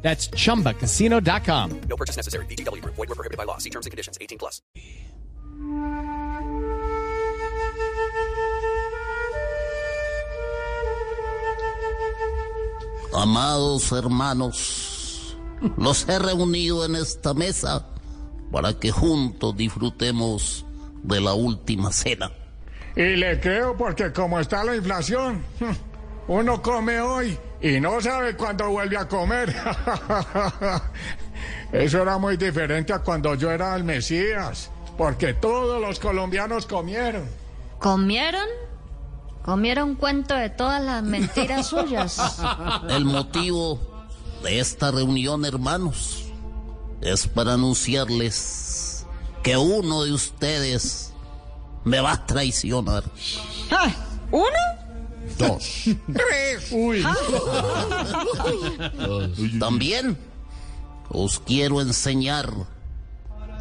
That's chumbacasino.com. No purchase necessary. VGW Group. Void were prohibited by law. See terms and conditions. 18 plus. Amados hermanos, los he reunido en esta mesa para que juntos disfrutemos de la última cena. Y le creo porque como está la inflación, uno come hoy y no sabe cuándo vuelve a comer. Eso era muy diferente a cuando yo era el Mesías, porque todos los colombianos comieron. ¿Comieron? ¿Comieron cuento de todas las mentiras suyas? El motivo de esta reunión, hermanos, es para anunciarles que uno de ustedes me va a traicionar. ¿Uno? Dos. Tres. Uy. También os quiero enseñar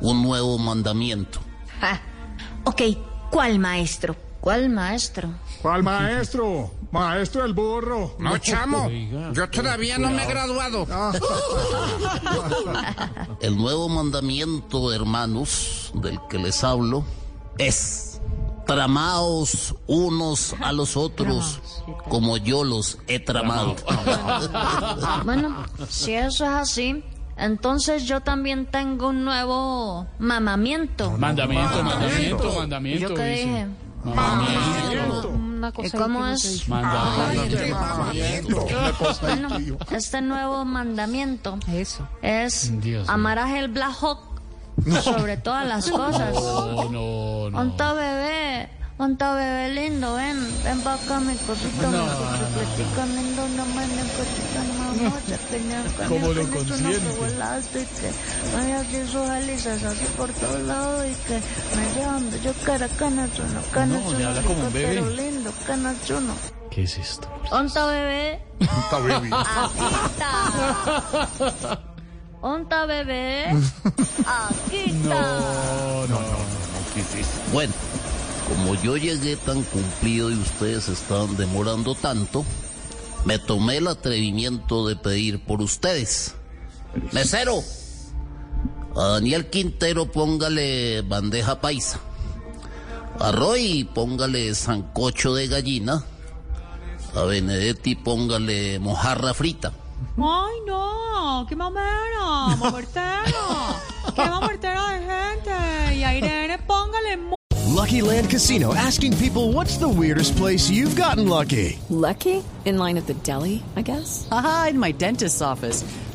un nuevo mandamiento. Ah, ok, ¿cuál maestro? ¿Cuál maestro? ¿Cuál maestro? Maestro el burro. No, chamo. Yo todavía no me he graduado. El nuevo mandamiento, hermanos, del que les hablo, es tramaos unos a los otros como yo los he tramado. Bueno, si eso es así, entonces yo también tengo un nuevo mamamiento. Mandamiento, mandamiento, mandamiento. ¿Yo qué dije? Mandamiento. Una ¿Y cosa cómo es? Mandamiento. Bueno, este nuevo mandamiento Eso. es amar a el Black Hawk sobre todas las cosas. No, no, no. Onta bebé, onta bebé lindo, ven, ven pa' acá mi cosita, mi cosita lindo, no me ne cosita mamocha, que ne ¿Cómo lo que ne consiente? que volaste y que me así sus hélices así por todos lados y que me llevan yo quiera, canachuno, canachuno, le habla como un bebé. lindo, canachuno. ¿Qué es esto? Onta bebé, Aquita. Onta bebé, Aquita. Bueno, como yo llegué tan cumplido y ustedes estaban demorando tanto, me tomé el atrevimiento de pedir por ustedes. Mesero, a Daniel Quintero póngale bandeja paisa. A Roy póngale sancocho de gallina. A Benedetti póngale mojarra frita. Ay, no, qué mamera, mamuertero, qué mamuertero de gente. Y a Irene, póngale mu- Lucky Land Casino asking people what's the weirdest place you've gotten lucky? Lucky? In line at the deli, I guess? Aha, in my dentist's office.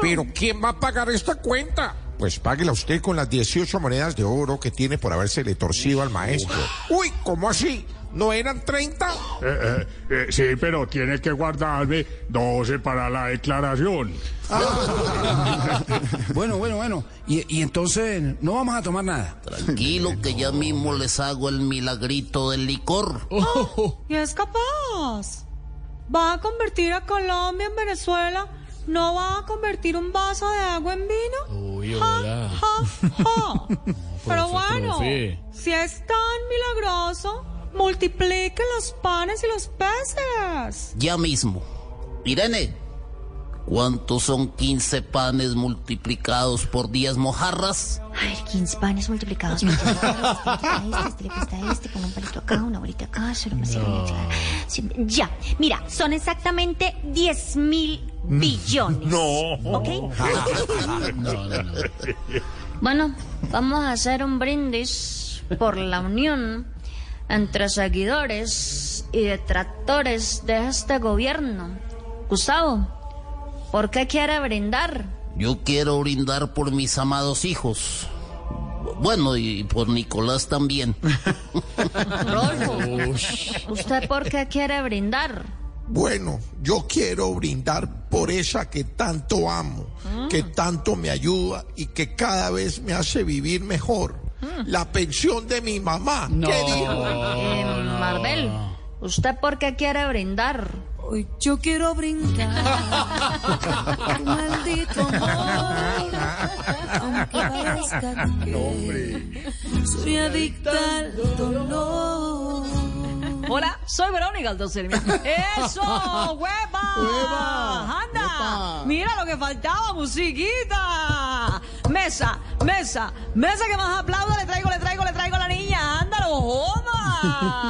Pero ¿quién va a pagar esta cuenta? Pues páguela usted con las 18 monedas de oro que tiene por habérsele torcido al maestro. Uy, ¿cómo así? ¿No eran 30? Eh, eh, eh, sí, pero tiene que guardarme 12 para la declaración. Bueno, bueno, bueno. Y, y entonces no vamos a tomar nada. Tranquilo que ya mismo les hago el milagrito del licor. Y es capaz. ¿Va a convertir a Colombia en Venezuela? ¿No va a convertir un vaso de agua en vino? Uy, Ja, hola. ja, ja. Pero bueno, profe. si es tan milagroso, multiplique los panes y los peces. Ya mismo. Irene, ¿cuántos son 15 panes multiplicados por 10 mojarras? A ver, 15 panes multiplicados por este, este, le cuesta este, con un palito acá, una bolita acá, una chingada. Sí, Ya, mira, son exactamente 10 mil billones. No. ¿Ok? No, no, no. Bueno, vamos a hacer un brindis por la unión entre seguidores y detractores de este gobierno. Gustavo, ¿por qué quiere brindar? Yo quiero brindar por mis amados hijos. Bueno, y por Nicolás también. Rodolfo, ¿usted por qué quiere brindar? Bueno, yo quiero brindar por esa que tanto amo, que tanto me ayuda y que cada vez me hace vivir mejor. La pensión de mi mamá. ¿Qué dijo? Eh, Marvel, ¿usted por qué quiere brindar? Hoy yo quiero brindar. Tu maldito amor. Aunque parezca que soy adicta al dolor. Hola, soy Verónica Aldocermia. ¡Eso! ¡Hueva! ¡Anda! Mira lo que faltaba, musiquita. Mesa, mesa, mesa que más aplauda. Le traigo, le traigo, le traigo a la niña. ¡Ándalo, joda!